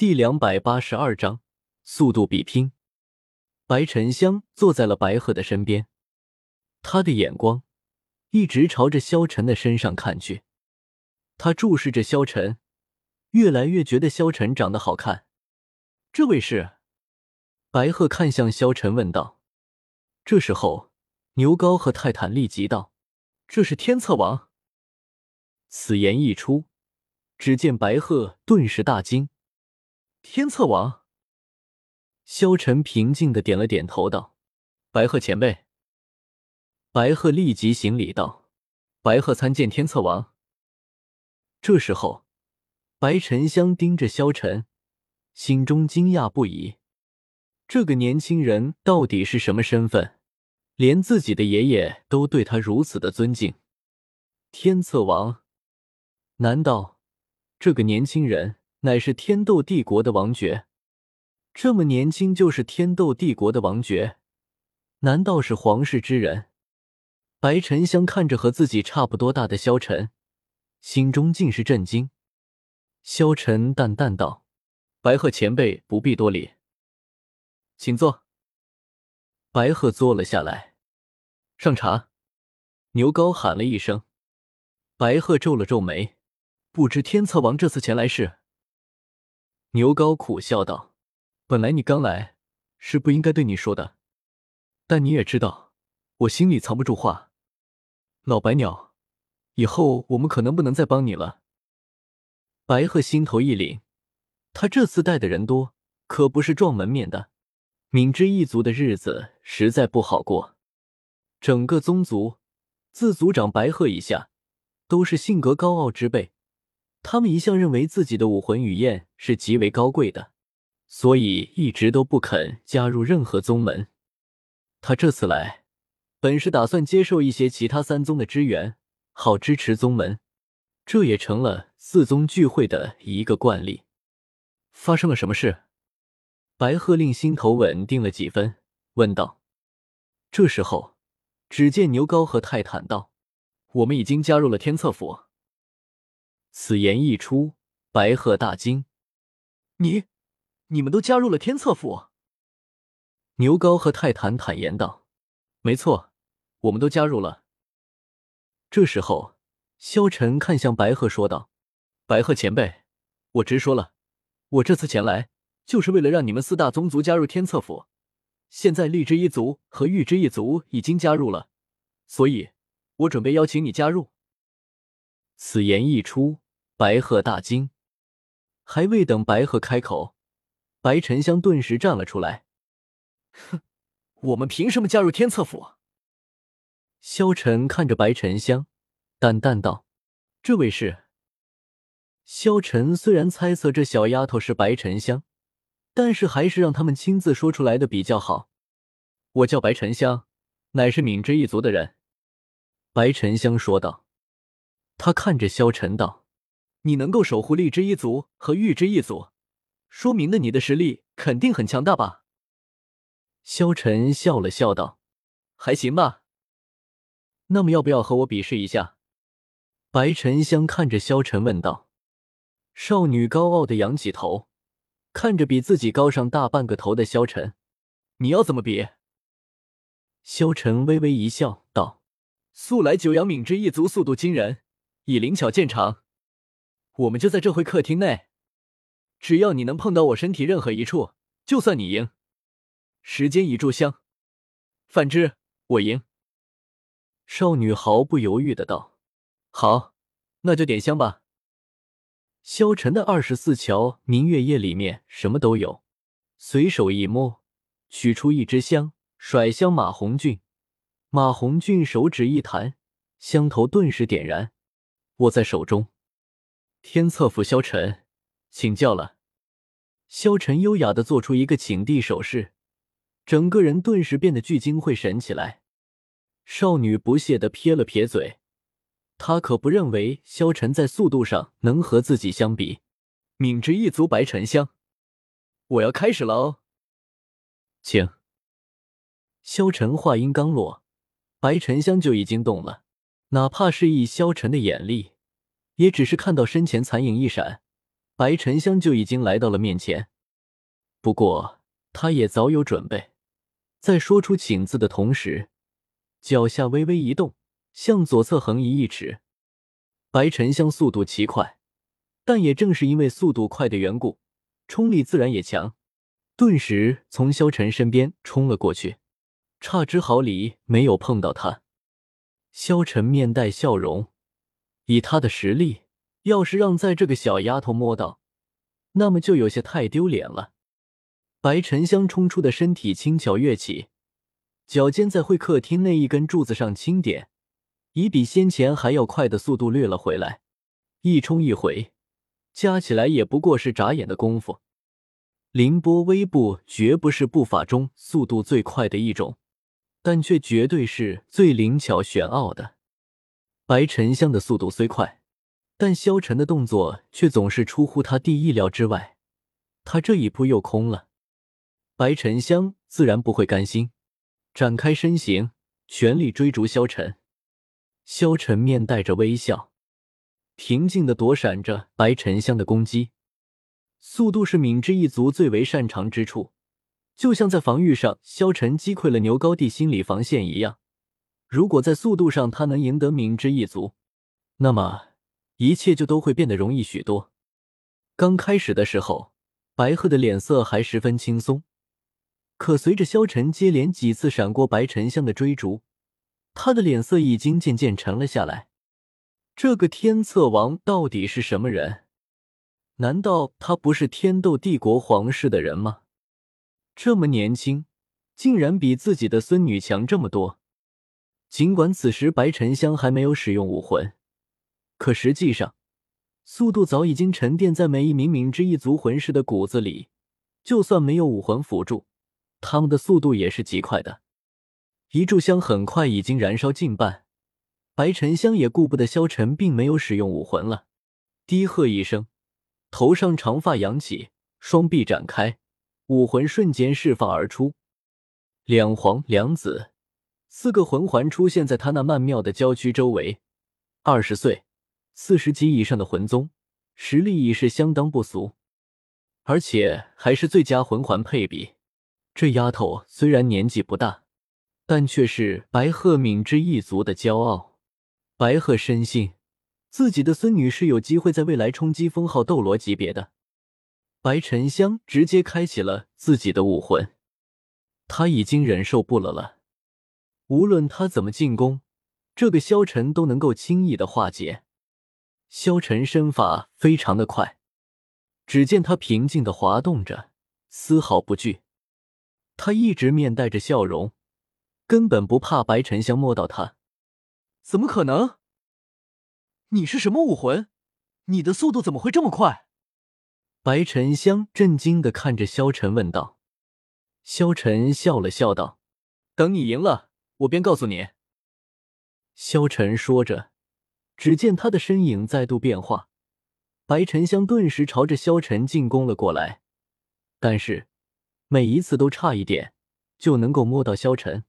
第两百八十二章速度比拼。白沉香坐在了白鹤的身边，他的眼光一直朝着萧晨的身上看去。他注视着萧晨，越来越觉得萧晨长得好看。这位是？白鹤看向萧晨问道。这时候，牛皋和泰坦立即道：“这是天策王。”此言一出，只见白鹤顿时大惊。天策王，萧晨平静的点了点头，道：“白鹤前辈。”白鹤立即行礼道：“白鹤参见天策王。”这时候，白沉香盯着萧晨，心中惊讶不已。这个年轻人到底是什么身份？连自己的爷爷都对他如此的尊敬。天策王，难道这个年轻人？乃是天斗帝国的王爵，这么年轻就是天斗帝国的王爵，难道是皇室之人？白沉香看着和自己差不多大的萧晨，心中尽是震惊。萧晨淡淡道：“白鹤前辈不必多礼，请坐。”白鹤坐了下来，上茶。牛皋喊了一声，白鹤皱了皱眉，不知天策王这次前来是？牛皋苦笑道：“本来你刚来是不应该对你说的，但你也知道，我心里藏不住话。老白鸟，以后我们可能不能再帮你了。”白鹤心头一凛，他这次带的人多，可不是撞门面的。敏之一族的日子实在不好过，整个宗族自族长白鹤以下，都是性格高傲之辈。他们一向认为自己的武魂与燕是极为高贵的，所以一直都不肯加入任何宗门。他这次来，本是打算接受一些其他三宗的支援，好支持宗门，这也成了四宗聚会的一个惯例。发生了什么事？白鹤令心头稳定了几分，问道。这时候，只见牛皋和泰坦道：“我们已经加入了天策府。”此言一出，白鹤大惊：“你，你们都加入了天策府？”牛皋和泰坦坦言道：“没错，我们都加入了。”这时候，萧晨看向白鹤说道：“白鹤前辈，我直说了，我这次前来就是为了让你们四大宗族加入天策府。现在力之一族和玉之一族已经加入了，所以我准备邀请你加入。”此言一出，白鹤大惊，还未等白鹤开口，白沉香顿时站了出来。哼，我们凭什么加入天策府？萧晨看着白沉香，淡淡道：“这位是。”萧晨虽然猜测这小丫头是白沉香，但是还是让他们亲自说出来的比较好。我叫白沉香，乃是敏之一族的人。”白沉香说道。他看着萧晨道：“你能够守护荔枝一族和玉之一族，说明了你的实力肯定很强大吧？”萧晨笑了笑道：“还行吧。”那么要不要和我比试一下？白沉香看着萧晨问道。少女高傲的仰起头，看着比自己高上大半个头的萧晨：“你要怎么比？”萧晨微微一笑，道：“素来九阳敏之一族速度惊人。”以灵巧见长，我们就在这回客厅内。只要你能碰到我身体任何一处，就算你赢。时间已炷香，反之，我赢。少女毫不犹豫的道：“好，那就点香吧。”萧晨的二十四桥明月夜里面什么都有，随手一摸，取出一支香，甩向马红俊。马红俊手指一弹，香头顿时点燃。握在手中，天策府萧晨，请教了。萧晨优雅的做出一个请帝手势，整个人顿时变得聚精会神起来。少女不屑的撇了撇嘴，她可不认为萧晨在速度上能和自己相比。敏之一族白沉香，我要开始了哦，请。萧晨话音刚落，白沉香就已经动了。哪怕是以萧晨的眼力，也只是看到身前残影一闪，白沉香就已经来到了面前。不过，他也早有准备，在说出“请”字的同时，脚下微微一动，向左侧横移一尺。白沉香速度奇快，但也正是因为速度快的缘故，冲力自然也强，顿时从萧晨身边冲了过去，差之毫厘没有碰到他。萧晨面带笑容，以他的实力，要是让在这个小丫头摸到，那么就有些太丢脸了。白沉香冲出的身体轻巧跃起，脚尖在会客厅那一根柱子上轻点，以比先前还要快的速度掠了回来。一冲一回，加起来也不过是眨眼的功夫。凌波微步绝不是步法中速度最快的一种。但却绝对是最灵巧玄奥的。白沉香的速度虽快，但萧晨的动作却总是出乎他弟意料之外。他这一扑又空了，白沉香自然不会甘心，展开身形，全力追逐萧晨。萧晨面带着微笑，平静的躲闪着白沉香的攻击。速度是敏之一族最为擅长之处。就像在防御上，萧晨击溃了牛高地心理防线一样。如果在速度上他能赢得敏之一族，那么一切就都会变得容易许多。刚开始的时候，白鹤的脸色还十分轻松，可随着萧晨接连几次闪过白沉香的追逐，他的脸色已经渐渐沉了下来。这个天策王到底是什么人？难道他不是天斗帝国皇室的人吗？这么年轻，竟然比自己的孙女强这么多。尽管此时白沉香还没有使用武魂，可实际上，速度早已经沉淀在每一名敏之一族魂师的骨子里。就算没有武魂辅助，他们的速度也是极快的。一炷香很快已经燃烧近半，白沉香也顾不得萧晨并没有使用武魂了，低喝一声，头上长发扬起，双臂展开。武魂瞬间释放而出，两黄两紫四个魂环出现在他那曼妙的娇躯周围。二十岁、四十级以上的魂宗，实力已是相当不俗，而且还是最佳魂环配比。这丫头虽然年纪不大，但却是白鹤敏之一族的骄傲。白鹤深信自己的孙女是有机会在未来冲击封号斗罗级别的。白沉香直接开启了自己的武魂，他已经忍受不了了。无论他怎么进攻，这个萧晨都能够轻易的化解。萧晨身法非常的快，只见他平静的滑动着，丝毫不惧。他一直面带着笑容，根本不怕白沉香摸到他。怎么可能？你是什么武魂？你的速度怎么会这么快？白沉香震惊的看着萧晨问道：“萧晨笑了笑道，等你赢了，我便告诉你。”萧晨说着，只见他的身影再度变化，白沉香顿时朝着萧晨进攻了过来，但是每一次都差一点就能够摸到萧晨。